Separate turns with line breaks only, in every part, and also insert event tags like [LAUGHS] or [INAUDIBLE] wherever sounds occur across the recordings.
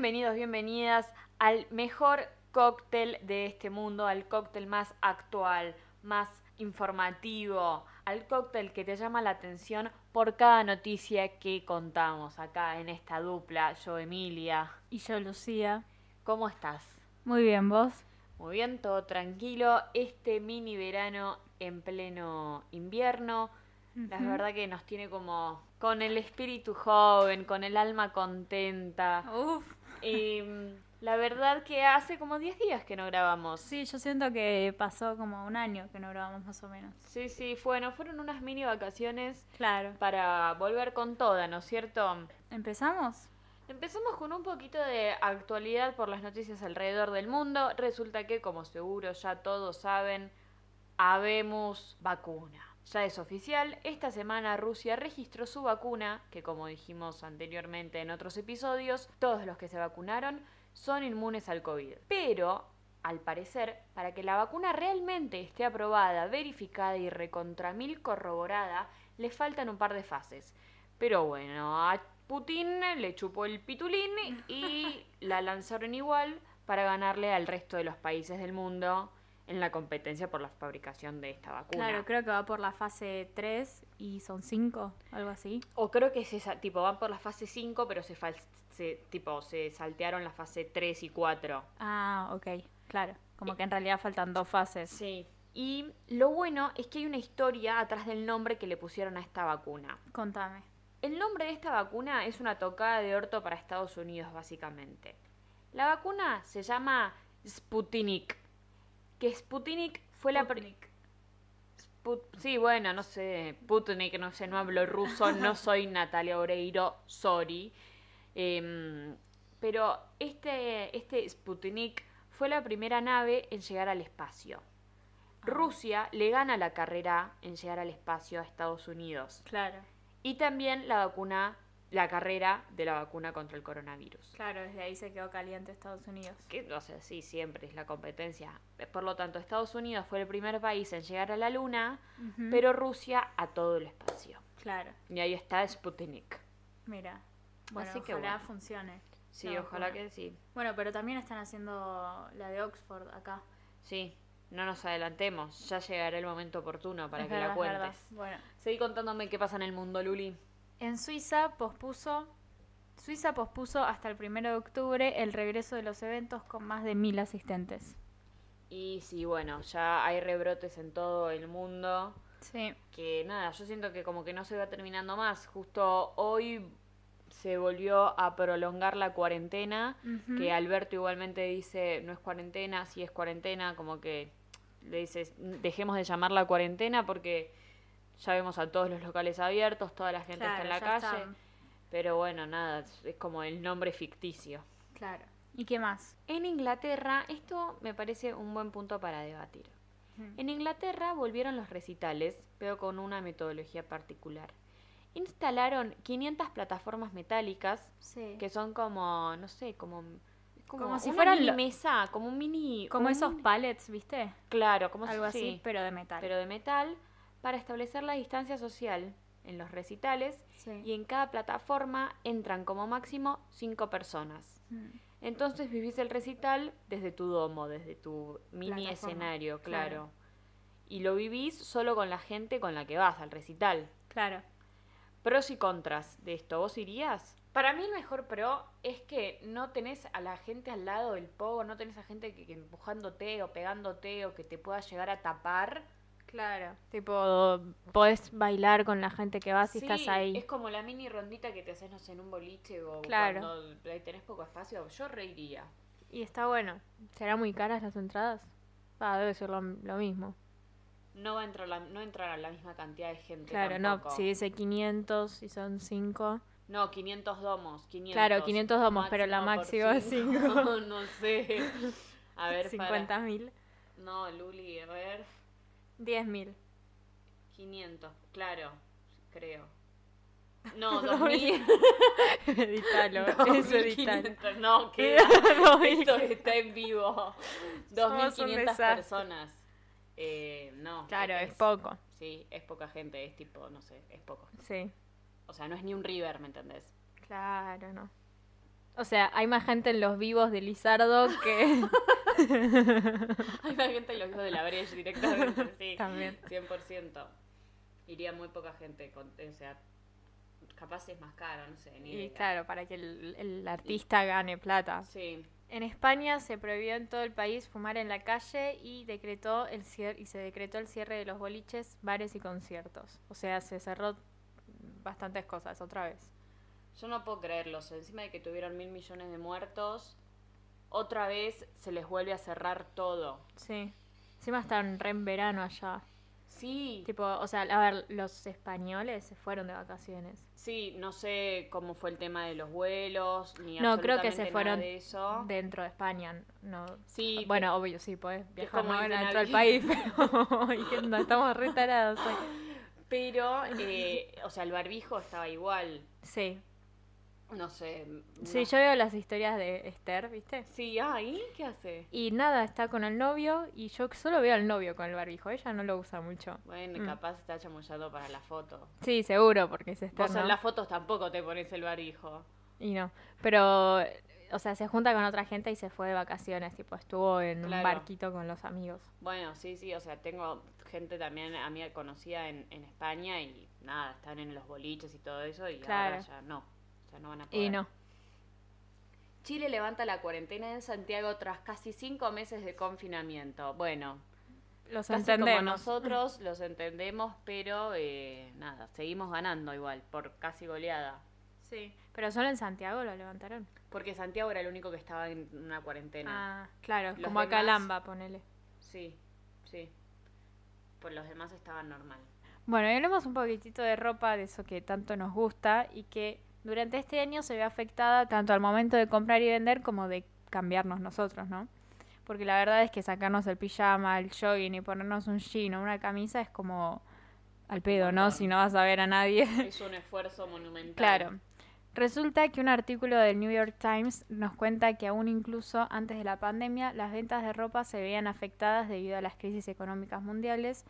Bienvenidos, bienvenidas al mejor cóctel de este mundo, al cóctel más actual, más informativo, al cóctel que te llama la atención por cada noticia que contamos acá en esta dupla, yo Emilia.
Y yo Lucía.
¿Cómo estás?
Muy bien, ¿vos?
Muy bien, todo tranquilo. Este mini verano en pleno invierno. La verdad que nos tiene como con el espíritu joven, con el alma contenta.
Uf.
Y mm, la verdad que hace como 10 días que no grabamos.
Sí, yo siento que pasó como un año que no grabamos más o menos.
Sí, sí, bueno, fueron unas mini vacaciones
Claro.
para volver con toda, ¿no es cierto?
¿Empezamos?
Empezamos con un poquito de actualidad por las noticias alrededor del mundo. Resulta que, como seguro ya todos saben, habemos vacuna. Ya es oficial, esta semana Rusia registró su vacuna, que como dijimos anteriormente en otros episodios, todos los que se vacunaron son inmunes al COVID. Pero, al parecer, para que la vacuna realmente esté aprobada, verificada y recontra mil corroborada, le faltan un par de fases. Pero bueno, a Putin le chupó el pitulín y [LAUGHS] la lanzaron igual para ganarle al resto de los países del mundo en la competencia por la fabricación de esta vacuna.
Claro, creo que va por la fase 3 y son 5, algo así.
O creo que se tipo van por la fase 5, pero se, fal- se tipo se saltearon la fase 3 y 4.
Ah, ok, claro. Como que en realidad faltan dos fases.
Sí. Y lo bueno es que hay una historia atrás del nombre que le pusieron a esta vacuna.
Contame.
El nombre de esta vacuna es una tocada de orto para Estados Unidos, básicamente. La vacuna se llama Sputnik. Que Sputnik fue la... pr- Sput- sí, bueno, no sé, Sputnik, no sé, no hablo ruso, no [LAUGHS] soy Natalia Oreiro, sorry. Em, pero este, este Sputnik fue la primera nave en llegar al espacio. Rusia le gana la carrera en llegar al espacio a Estados Unidos.
Claro,
Y también la vacuna, la carrera de la vacuna contra el coronavirus.
claro, desde ahí se quedó caliente Estados Unidos.
Que, o sea, sí, siempre es la competencia. Por lo tanto, Estados Unidos fue el primer país en llegar a la Luna, pero Rusia a todo el espacio.
Claro,
Y ahí está Sputnik.
mira. Bueno,
Así que
ojalá
bueno.
funcione.
Sí, ojalá
vacuna.
que sí.
Bueno, pero también están haciendo la de Oxford acá.
Sí, no nos adelantemos. Ya llegará el momento oportuno para
Es
que
verdad,
la
es verdad.
cuentes.
Bueno,
Seguí contándome qué pasa en el mundo, Luli.
En Suiza pospuso Suiza pospuso hasta el 1 de octubre el regreso de los eventos con más de mil asistentes.
Y sí, bueno, ya hay rebrotes en todo el mundo.
Sí.
que nada, yo siento que como que no se va terminando más. Justo hoy se volvió a prolongar la cuarentena, que Alberto igualmente dice, no es cuarentena, sí es cuarentena, como que le dices, dejemos de llamarla cuarentena porque ya vemos a todos los locales abiertos, toda la gente está en la calle, pero bueno, nada, es- como el nombre ficticio.
Claro. ¿Y qué más?
En Inglaterra, esto me parece un buen punto para debatir.
Ujú.
En Inglaterra volvieron los recitales, pero con una metodología particular. Instalaron 500 plataformas metálicas,
Sí.
que son como, no sé, como... Como,
Como si
una
fueran
mini
lo-
mesa, como un mini...
Como
un
esos
mini-
pallets, ¿viste?
Claro, como
Algo
si-
así,
sí,
pero de metal.
pero de metal, para establecer la distancia social en los recitales
Sí.
y en cada plataforma entran como máximo 5 personas.
Mm.
Entonces vivís el recital desde tu domo, desde tu mini
Plataforma,
escenario, claro.
claro.
Y lo vivís solo con la gente con la que vas al recital.
Claro.
Pros y contras de esto, ¿vos irías? Para mí el mejor pro es que no tenés a la gente al lado del pogo, no tenés a gente que, que empujándote o pegándote o que te pueda llegar a tapar.
Claro. Tipo, podés bailar con la gente que vas y
Sí,
estás ahí.
Es como la mini rondita que te haces, no sé, en un boliche o
Claro.
cuando ahí tenés poco espacio. Yo reiría.
Y está bueno. ¿Serán muy caras las entradas? Ah, debe ser lo, lo mismo.
No va a entrar la, no entrará la misma cantidad de gente.
Claro, no, si dice 500 y son 5.
No, 500 domos. 500.
Claro, 500 domos, pero la máxima es
cinco.
cinco. [LAUGHS]
no sé. A ver, para.
50 mil.
No, Luli, a ver.
10 mil.
500, claro, creo. No, [LAUGHS] 2000. [LAUGHS]
editalo, [LAUGHS] eso editalo.
2500. No, queda. Esto
2500.
está en vivo.
Somos un
2500
desastre.
personas. Eh, no.
Claro, es poco.
Sí, es poca gente, es tipo, no sé, es poco.
Sí.
O sea, no es ni un River, ¿me entendés?
Claro, no. O sea, hay más gente en los vivos de Lizardo que... [LAUGHS]
Hay más gente en los hijos de la Breche directamente, sí.
También.
100%. Iría muy poca gente, con, o sea, capaz es más caro, no sé, ni
Y
idea.
claro, para que el, el artista gane plata.
Sí,
En España se prohibió en todo el país fumar en la calle y decretó el cier- y se decretó el cierre de los boliches, bares y conciertos. O sea, se cerró bastantes cosas otra vez.
Yo no puedo creerlo, o sea, encima de que tuvieron mil millones de muertos, otra vez se les vuelve a cerrar todo.
Sí. Encima están re en verano allá.
Sí,
Tipo, o sea, a ver, los españoles se fueron de vacaciones.
sí, no sé cómo fue el tema de los vuelos, ni
No, creo que se fueron
de eso.
dentro de España. No.
Sí,
Bueno, obvio, sí, podés viajar dentro del país, [LAUGHS] pero no, estamos re tarados hoy. [LAUGHS]
pero, eh, o sea, el barbijo estaba igual,
Sí.
No sé.
Sí,
no-
yo veo las historias de Esther, ¿viste?
Sí, ah, ¿y qué hace?
Y nada, está con el novio y yo solo veo al novio con el barbijo. Ella no lo usa mucho.
Bueno,
Mm.
capaz está chamullando para la foto.
Sí, seguro, porque es Esther,
Vos
¿no?
en las fotos tampoco te pones el barbijo.
Y no. Pero, o sea, se junta con otra gente y se fue de vacaciones. Tipo, estuvo en un barquito con los amigos.
Bueno, sí, sí, o sea, tengo gente también amiga conocida en, en España y nada, están en los boliches y todo eso y
Claro.
ahora ya no. O sea, no van a poder.
Y no.
Chile levanta la cuarentena en Santiago tras casi cinco meses de confinamiento. Bueno,
Los
casi
entendemos.
como nosotros [CLEARS THROAT] los entendemos, pero eh, nada, seguimos ganando igual, por casi goleada.
Sí. Pero solo en Santiago lo levantaron.
Porque Santiago era el único que estaba en una cuarentena.
Ah, claro.
Los
como acá
demás-
Lamba, ponele.
Sí, sí. Pues los demás estaban normal.
Bueno, y hablemos un poquitito de ropa, de eso que tanto nos gusta y que durante este año se ve afectada tanto al momento de comprar y vender como de cambiarnos nosotros, ¿no? Porque la verdad es que sacarnos el pijama, el jogging y ponernos un jean o una camisa es como al pedo, ¿no? Si no vas a ver a nadie. [LAUGHS]
Es un esfuerzo monumental.
Claro. Resulta que un artículo del New York Times nos cuenta que aún incluso antes de la pandemia las ventas de ropa se veían afectadas debido a las crisis económicas mundiales,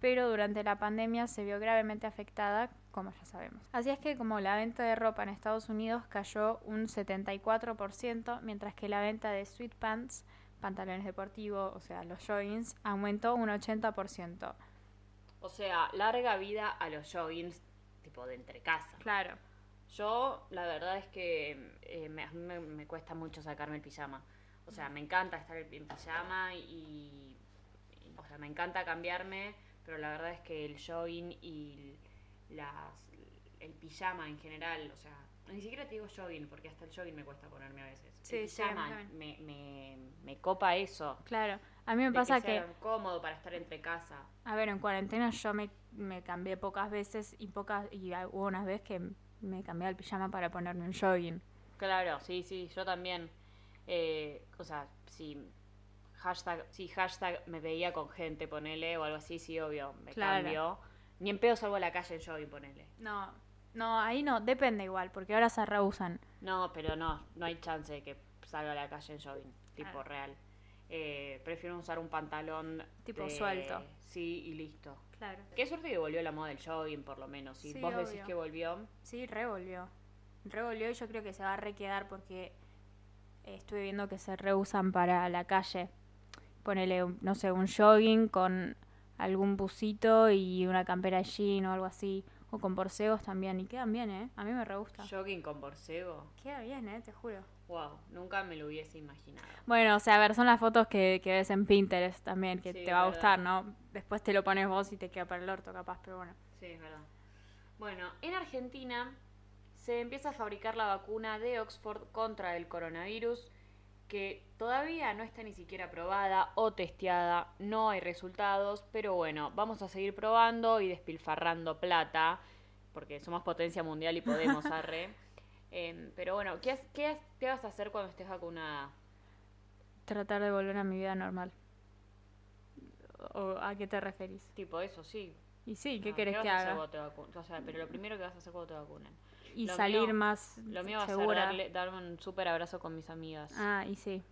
pero durante la pandemia se vio gravemente afectada, como ya sabemos. Así es que como la venta de ropa en Estados Unidos cayó un 74%, mientras que la venta de sweatpants, pantalones deportivos, o sea, los joggings, aumentó un 80%.
O sea, larga vida a los joggings, tipo de entre casa.
Claro.
Yo, la verdad es que eh, me, a mí me, me cuesta mucho sacarme el pijama. O sea, me encanta estar en pijama y, y- O sea, me encanta cambiarme, pero la verdad es que el jogging y las, el pijama en general, o sea, ni siquiera te digo jogging, porque hasta el jogging me cuesta ponerme a veces.
Sí,
el pijama me, me, me copa eso.
Claro. A mí me pasa
que,
que...
cómodo para estar entre casa.
A ver, en cuarentena yo me, me cambié pocas veces y pocas y hubo unas veces que me cambié el pijama para ponerme un jogging.
Claro, sí, sí, yo también. Eh, o sea, si hashtag, si hashtag me veía con gente, ponele, o algo así, sí, obvio, me
Claro.
cambio. Ni en pedo salgo a la calle en jogging, ponele.
No, no, ahí no, depende igual, porque ahora se rehusan.
No, pero no, no hay chance de que salga a la calle en jogging, tipo
Claro.
real. Eh, prefiero usar un pantalón
Tipo
de-
suelto.
Sí, y listo.
Claro.
Qué suerte que volvió la moda del jogging, por lo menos. Si
Sí,
vos decís que volvió,
Sí, revolvió. Revolvió y yo creo que se va a requedar porque estuve viendo que se reusan para la calle. Ponele, no sé, un jogging con algún busito y una campera jean o algo así. O con borcegos también. Y quedan bien, ¿eh? A mí me re gusta.
jogging con borcego.
Queda bien, ¿eh? Te juro.
Wow, nunca me lo hubiese imaginado.
Bueno, o sea, a ver, son las fotos que, que ves en Pinterest también, que
Sí,
te va a gustar, ¿no? Después te lo pones vos y te queda para el orto, capaz, pero bueno.
Sí, es verdad. Bueno, en Argentina se empieza a fabricar la vacuna de Oxford contra el coronavirus, que todavía no está ni siquiera probada o testeada, no hay resultados, pero bueno, vamos a seguir probando y despilfarrando plata, porque somos potencia mundial y podemos, [LAUGHS] arre. Em, pero bueno, ¿qué, qué, qué vas a hacer cuando estés vacunada?
Tratar de volver a mi vida normal. ¿O a qué te referís?
Tipo eso, sí.
Y sí, ¿qué
No,
querés
vas
que
a hacer
haga?
te O sea, pero lo primero que vas a hacer cuando te vacunen.
Y
Lo
salir
mío-
más
Lo mío va a ser darle, darme un súper abrazo con mis amigas.
Ah, y sí.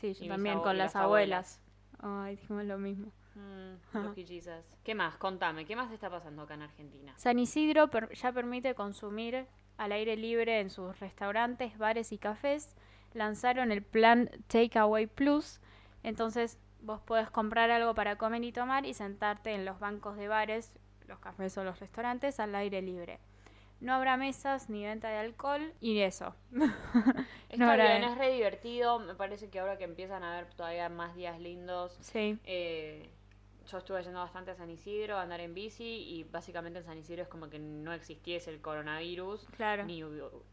Sí, yo
Y
también, con las
las
abuelas. Ay, dijimos lo mismo.
Mm. [LAUGHS] ¿Qué más? Contame, ¿qué más está pasando acá en Argentina?
San Isidro per- ya permite consumir al aire libre en sus restaurantes, bares y cafés, lanzaron el plan Takeaway Plus. Entonces vos podés comprar algo para comer y tomar y sentarte en los bancos de bares, los cafés o los restaurantes al aire libre. No habrá mesas ni venta de alcohol y eso. [LAUGHS]
Está bien, es re divertido. Me parece que ahora que empiezan a haber todavía más días lindos.
Sí.
Eh, yo estuve yendo bastante a San Isidro a andar en bici y básicamente en San Isidro es como que no existiese el coronavirus.
Claro.
Ni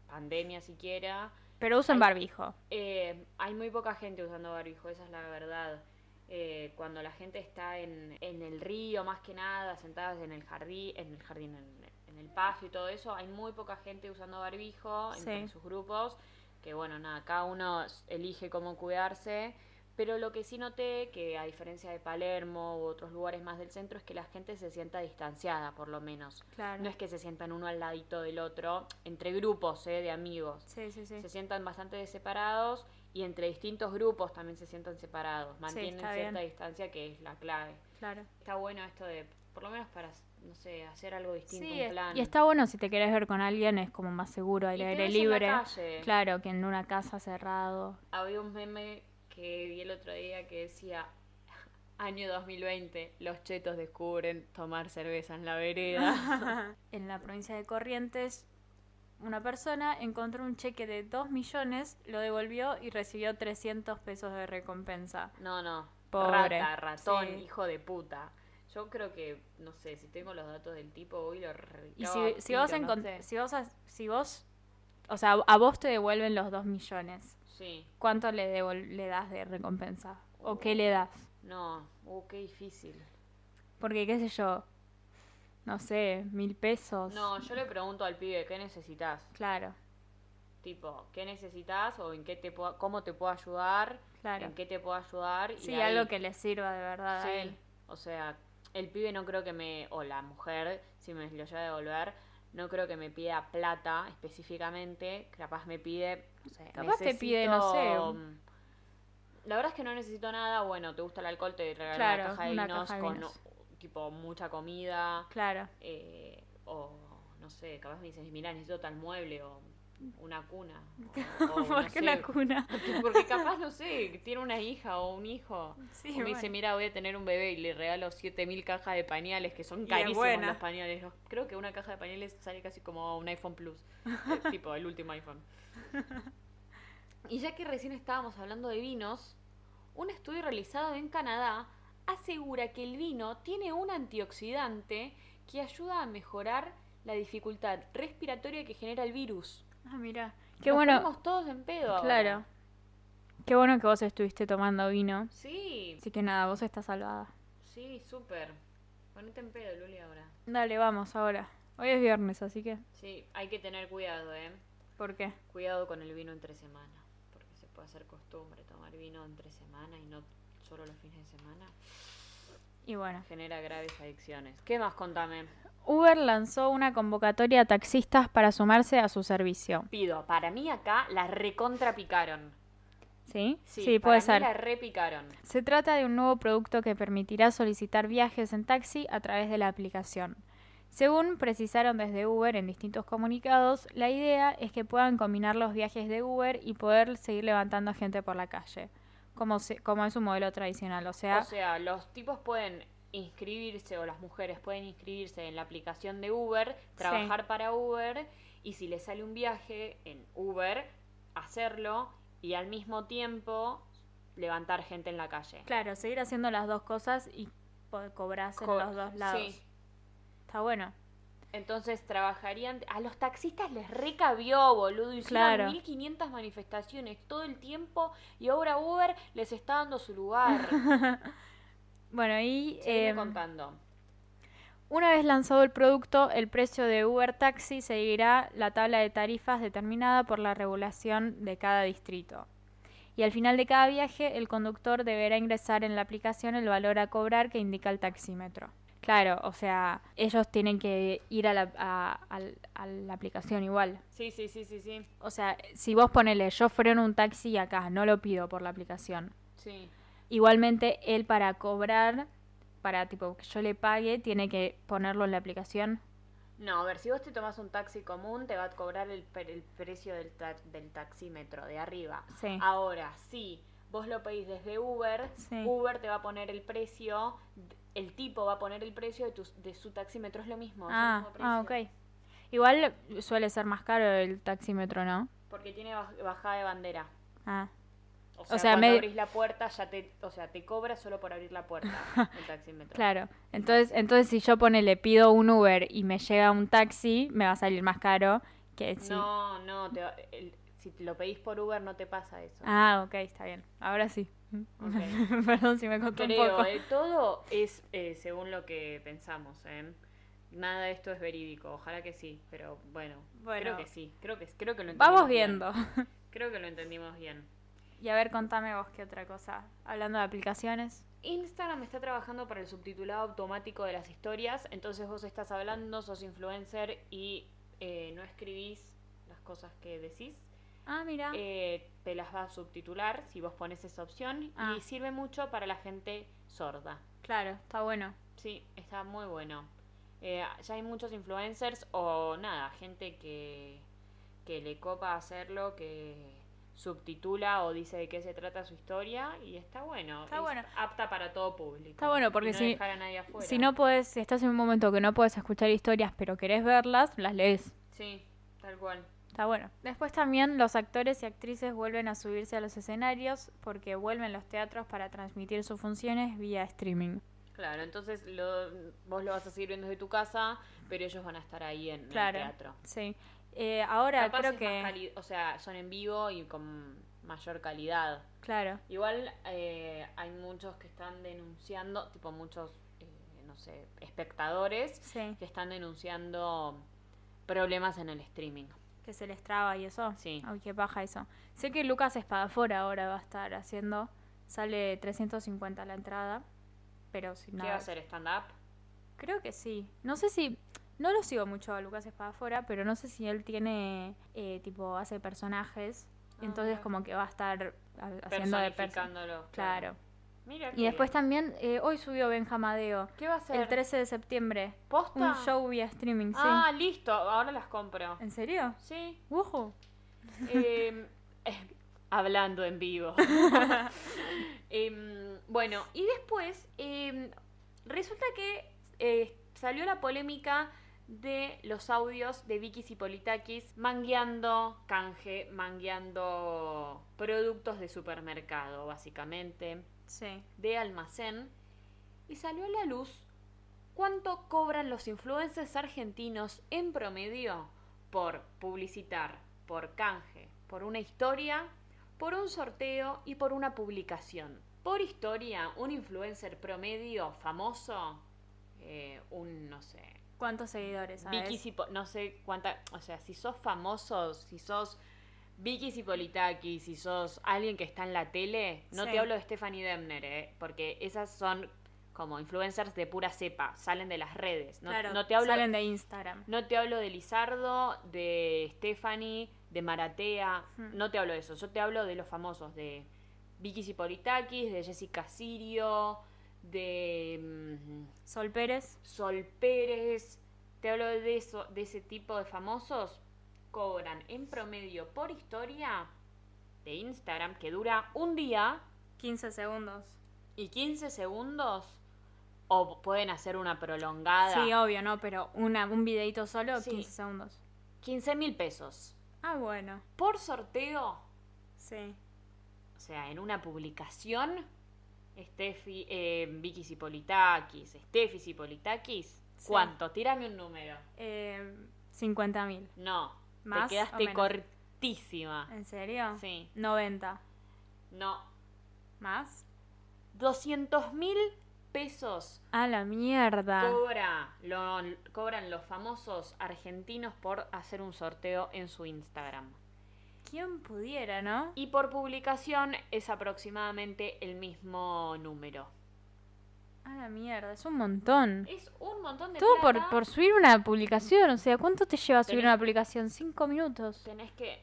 pandemia siquiera.
Pero usan barbijo.
Eh, hay muy poca gente usando barbijo, esa es la verdad. Eh, cuando la gente está en, en, el río, más que nada, sentadas en el jardín, en el jardín, en, el pasto y todo eso, hay muy poca gente usando barbijo en sus grupos, que bueno, nada, cada uno elige cómo cuidarse. Pero lo que sí noté, que a diferencia de Palermo u otros lugares más del centro, es que la gente se sienta distanciada, por lo menos.
Claro.
No es que se sientan uno al ladito del otro, entre grupos ¿eh? de amigos.
Sí, sí, sí.
Se sientan bastante separados y entre distintos grupos también se sientan separados. Mantienen cierta distancia que es la clave.
Claro.
Está bueno esto de, por lo menos para, no sé, hacer algo distinto, un plan.
Y está bueno si te querés ver con alguien, es como más seguro, al aire libre. Claro, que en una casa cerrado.
Había un meme que vi el otro día que decía, [LAUGHS] año 2020, los chetos descubren tomar cerveza en la vereda. [LAUGHS]
en la provincia de Corrientes una persona encontró un cheque de 2 millones, lo devolvió y recibió 300 pesos de recompensa.
No, no. Pobre. Rata, ratón, hijo de puta. Yo creo que, no sé, si tengo los datos del tipo, hoy lo
Y si, si, vos si, vos si vos, o sea, a vos te devuelven los 2 millones.
Sí.
¿Cuánto le, le das de recompensa? ¿O qué le das?
No, uh, qué difícil.
Porque, qué sé yo, no sé, mil pesos.
No, yo le pregunto al pibe, ¿qué necesitas?
Claro.
Tipo, ¿qué necesitas o en qué te puedo, cómo te puedo ayudar?
Claro.
¿En qué te puedo ayudar?
Sí, algo que le sirva de verdad a él.
O sea, el pibe no creo que me, o la mujer, si me lo lleva a devolver, no creo que me pida plata específicamente, capaz me pide,
no sé, capaz te pide, no sé.
La verdad es que no necesito nada, bueno, te gusta el alcohol, te regalo una caja de vinos con tipo mucha comida.
Claro.
Eh, o no sé, capaz me dices, mira, necesito tal mueble o una cuna. [LAUGHS]
O, ¿Por qué una cuna? [LAUGHS]
Porque capaz, no sé, tiene una hija o un hijo. Sí, o me dice, mira, voy a tener un bebé y le regalo 7000 cajas de pañales, que son carísimos los pañales. Creo que una caja de pañales sale casi como un iPhone Plus. [LAUGHS] tipo, el último iPhone. Y ya que recién estábamos hablando de vinos, un estudio realizado en Canadá asegura que el vino tiene un antioxidante que ayuda a mejorar la dificultad respiratoria que genera el virus.
Ah, mira. Qué bueno.
Estamos todos en pedo.
Claro. Qué bueno que vos estuviste tomando vino.
Sí.
Así que nada, vos estás salvada.
Sí, súper. Ponete en pedo, Luli, ahora.
Dale, vamos ahora. Hoy es viernes, así que.
Sí, hay que tener cuidado, ¿eh?
¿Por qué?
Cuidado con el vino entre semana. Porque se puede hacer costumbre tomar vino entre semana y no solo los fines de semana.
Y bueno.
Genera graves adicciones. ¿Qué más contame?
Uber lanzó una convocatoria a taxistas para sumarse a su servicio.
Pido, para mí acá la recontrapicaron.
¿Sí? Sí, puede ser.
la repicaron.
Se trata de un nuevo producto que permitirá solicitar viajes en taxi a través de la aplicación. Según precisaron desde Uber en distintos comunicados, la idea es que puedan combinar los viajes de Uber y poder seguir levantando gente por la calle como, como es un modelo tradicional. O sea,
o sea, los tipos pueden inscribirse o las mujeres pueden inscribirse en la aplicación de Uber, trabajar para Uber y si les sale un viaje en Uber, hacerlo y al mismo tiempo levantar gente en la calle.
Claro, seguir haciendo las dos cosas y cobrarse en los dos lados. Sí. Está bueno.
Entonces trabajarían. A los taxistas les recabió, boludo. Hicieron claro. 1500 manifestaciones todo el tiempo y ahora Uber les está dando su lugar. [LAUGHS]
bueno, y.
Eh, contando.
Una vez lanzado el producto, el precio de Uber Taxi seguirá la tabla de tarifas determinada por la regulación de cada distrito. Y al final de cada viaje, el conductor deberá ingresar en la aplicación el valor a cobrar que indica el taxímetro. Claro, o sea, ellos tienen que ir a la, a, la aplicación igual.
Sí, sí, sí, sí, sí.
O sea, si vos ponele, yo freno un taxi acá, no lo pido por la aplicación.
Sí.
Igualmente, él para cobrar, para tipo que yo le pague, tiene que ponerlo en la aplicación.
No, a ver, si vos te tomas un taxi común, te va a cobrar el, el precio del, ta- del taxímetro de arriba.
Sí.
Ahora, si vos lo pedís desde Uber,
Sí.
Uber te va a poner el precio, el tipo va a poner el precio de, tu, de su taxímetro, es lo mismo. es
Ah,
mismo
ah, ok. Igual suele ser más caro el taxímetro, ¿no?
Porque tiene baj- bajada de bandera.
Ah,
O sea,
sea,
cuando
me-
abrís la puerta, ya te, o sea, te cobra solo por abrir la puerta [LAUGHS] el taxímetro.
claro. Entonces, entonces si yo pone le pido un Uber y me llega un taxi, me va a salir más caro que si...
No, no, te va- el- si te lo pedís por Uber no te pasa eso.
Ah, ok, está bien. Ahora sí. [LAUGHS] Perdón si me contó un
Creo,
poco.
eh, todo es eh, según lo que pensamos, ¿eh? Nada de esto es verídico, ojalá que sí, pero bueno,
Bueno.
creo que sí, creo que, creo que lo entendimos
Vamos
bien.
viendo.
Creo que lo entendimos bien.
Y a ver, contame vos qué otra cosa. Hablando de aplicaciones.
Instagram está trabajando para el subtitulado automático de las historias, entonces vos estás hablando, sos influencer y eh, no escribís las cosas que decís,
Ah, mira.
eh, te las va a subtitular si vos pones esa opción
Ah.
y sirve mucho para la gente sorda.
claro, está bueno.
Sí, está muy bueno. Eh, ya hay muchos influencers o nada, gente que, que le copa hacerlo, que subtitula o dice de qué se trata su historia y está bueno.
Está
es
bueno.
apta para todo público.
Está bueno, porque
no
si-
dejar a nadie afuera.
Si no puedes, si estás en un momento que no puedes escuchar historias pero querés verlas, las lees.
Sí, tal cual.
Está bueno. Después también los actores y actrices vuelven a subirse a los escenarios porque vuelven los teatros para transmitir sus funciones vía streaming.
Claro, entonces lo, vos lo vas a seguir viendo desde tu casa, pero ellos van a estar ahí en
Claro.
el teatro.
Sí. Eh, ahora
Capaz
creo
es
que...
o sea, son en vivo y con mayor calidad.
Claro.
Igual eh, hay muchos que están denunciando, tipo muchos, eh, no sé, espectadores
Sí.
que están denunciando problemas en el streaming.
Que se les traba y eso.
Sí.
Ay, qué paja eso. Sé que Lucas Espadafora ahora va a estar haciendo. Sale 350 la entrada. Pero sin
¿Qué
nada.
va a hacer? ¿Stand-up?
Creo que sí. No sé si. No lo sigo mucho a Lucas Espadafora, pero no sé si él tiene. eh, tipo, hace personajes.
Ah,
entonces, como que va a estar ha- haciendo de. Claro.
Mira
Y después
bien.
también, eh, hoy subió Benjamadeo.
¿Qué va a hacer?
El 13 de septiembre.
¿Posta?
Un show vía streaming, sí.
Ah, listo, ahora las compro.
¿En serio?
Sí.
¡Wujú!
Eh, eh, hablando en vivo. [LAUGHS] Em, bueno, y después em, resulta que salió la polémica de los audios de Vicky Politakis mangueando canje, mangueando productos de supermercado, básicamente,
Sí.
de almacén, y salió a la luz cuánto cobran los influencers argentinos en promedio por publicitar, por canje, por una historia, por un sorteo y por una publicación. Por historia, un influencer promedio famoso, eh, un, no sé,
¿Cuántos seguidores? sabes?
Vicky Cipo- no sé cuánta, o sea, si sos famoso, si sos Vicky Cipolitakis, si sos alguien que está en la tele, no
Sí.
te hablo de Stephanie Demner, ¿eh? porque esas son como influencers de pura cepa, salen de las redes. No,
claro,
no te hablo,
salen de Instagram.
no te hablo de Lizardo, de Stephanie, de Maratea,
Hmm.
no te hablo de eso. Yo te hablo de los famosos, de Vicky Cipolitakis, de Jessica Sirio, de mm,
Sol Pérez.
Sol Pérez. Te hablo de eso, de ese tipo de famosos. Cobran en promedio por historia de Instagram que dura un día
15 segundos.
y 15 segundos. O pueden hacer una prolongada.
Sí, obvio, ¿no? Pero una, un videito solo,
Sí.
15 segundos.
15 mil pesos.
Ah, bueno.
Por sorteo.
Sí.
O sea, en una publicación. Steffi, eh, Vicky Cipolitakis, Steffi Cipolitakis.
Sí.
¿Cuánto? Tírame un número.
Eh, 50 mil.
No.
¿Más
te quedaste cortísima.
¿En serio?
Sí.
90.
No.
¿Más?
200 mil pesos
A la mierda.
cobra, lo- cobran los famosos argentinos por hacer un sorteo en su Instagram.
¿Quién pudiera, no?
Y por publicación es aproximadamente el mismo número.
A la mierda, es un montón.
Es un montón de
Todo por,
plata.
por subir una publicación. O sea, ¿cuánto te lleva subir
Tenés-
una publicación? ¿Cinco minutos?
Tenés que,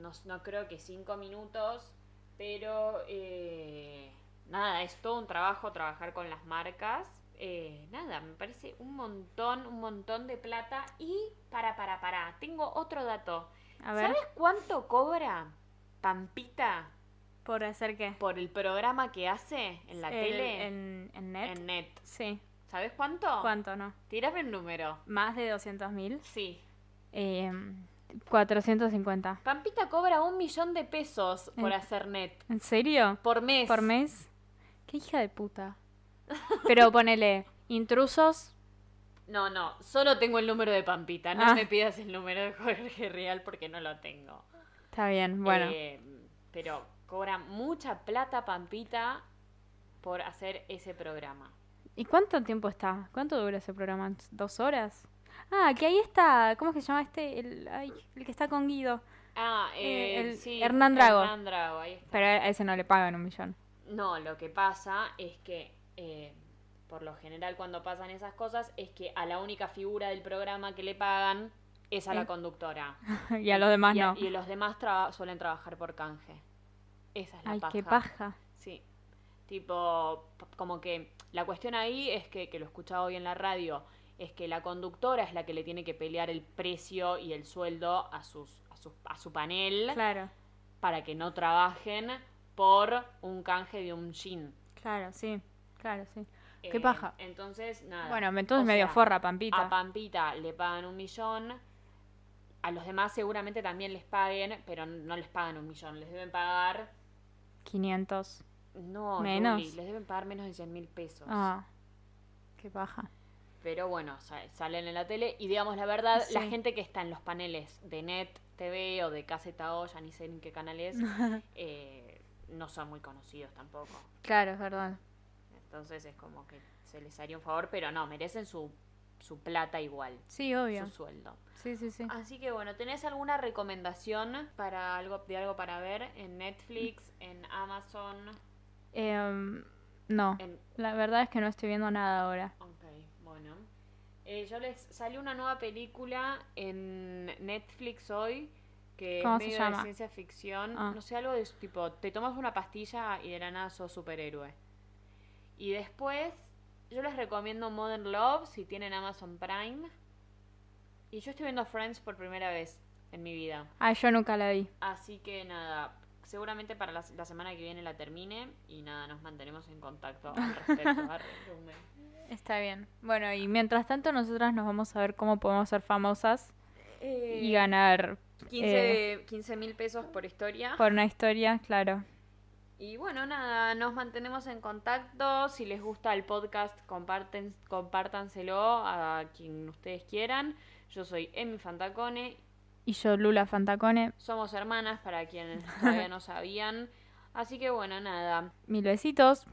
no, no creo que cinco minutos, pero eh, nada, es todo un trabajo trabajar con las marcas. Eh, nada, me parece un montón, un montón de plata. Y para, para, para, tengo otro dato.
A ver,
¿Sabes cuánto cobra Pampita
¿por hacer qué?
por el programa que hace en la
El-
tele?
En, en net.
En net.
Sí.
¿Sabes cuánto?
¿Cuánto no?
Tírame un número.
¿Más de 200 mil?
Sí.
Eh, 450.
Pampita cobra un millón de pesos por
Eh.
hacer net.
¿En serio?
Por mes.
¿Por mes? ¿Qué hija de puta? Pero ponele, intrusos,
No, no, solo tengo el número de Pampita. No
Ah.
me pidas el número de Jorge Real porque no lo tengo.
está bien, bueno.
Eh, pero cobra mucha plata Pampita por hacer ese programa.
¿Y cuánto tiempo está? ¿Cuánto dura ese programa? ¿Dos horas? Ah, que ahí está, ¿cómo es que se llama este? El, ay, el que está con Guido.
Ah,
Eh,
eh,
el
sí,
Hernán Drago.
Hernán Drago, ahí está.
Pero a ese no le pagan un millón.
No, lo que pasa es que, eh, por lo general cuando pasan esas cosas, es que a la única figura del programa que le pagan es a la conductora. [LAUGHS]
y a los demás
y, a-
no.
y los demás traba- suelen trabajar por canje. Esa es la
Ay,
paja.
qué paja.
Sí. Tipo, como que la cuestión ahí es que, que lo he escuchado hoy en la radio, es que la conductora es la que le tiene que pelear el precio y el sueldo a, sus, a, sus, a su panel
Claro,
para que no trabajen por un canje de un jean.
claro, sí. Claro, sí. Qué
Eh,
paja.
Entonces, nada.
Bueno, entonces
O
medio
sea,
forra, Pampita.
A Pampita le pagan un millón. A los demás seguramente también les paguen, pero no les pagan un millón. Les deben pagar.
500.
No,
Menos.
Luli, les deben pagar menos de 100 mil pesos.
Ah, qué paja.
Pero bueno, sa- salen en la tele. Y digamos la verdad, la gente que está en los paneles de Net TV o de KZO, ya ni sé en qué canal es, [LAUGHS] eh, no son muy conocidos tampoco.
Claro, es verdad.
Entonces es como que se les haría un favor, pero no, merecen su, su plata igual,
Sí, obvio.
su sueldo.
Sí, sí, sí.
Así que bueno, ¿tenés alguna recomendación para algo de algo para ver en Netflix, en Amazon?
Em, no,
En...
la verdad es que no estoy viendo nada ahora.
Ok, bueno. Eh, yo les salió una nueva película en Netflix hoy que
¿Cómo
es
se
medio
llama?
de ciencia ficción.
Ah.
No sé, algo de tipo, te tomas una pastilla y de la nada sos superhéroe. Y después, yo les recomiendo Modern Love si tienen Amazon Prime. Y yo estoy viendo Friends por primera vez en mi vida.
Ah, yo nunca la vi.
Así que nada, seguramente para la, la semana que viene la termine y nada, nos mantenemos en contacto al respecto. [LAUGHS]
Está bien. Bueno, y mientras tanto nosotras nos vamos a ver cómo podemos ser famosas y ganar
15 mil pesos por historia.
por una historia, claro.
Y bueno, nada, nos mantenemos en contacto. Si les gusta el podcast, comparten, compártanselo a quien ustedes quieran. Yo soy Emi Fantacone.
Y yo, Lula Fantacone,
Somos hermanas para quienes todavía [LAUGHS] no sabían. Así que bueno, nada.
mil besitos.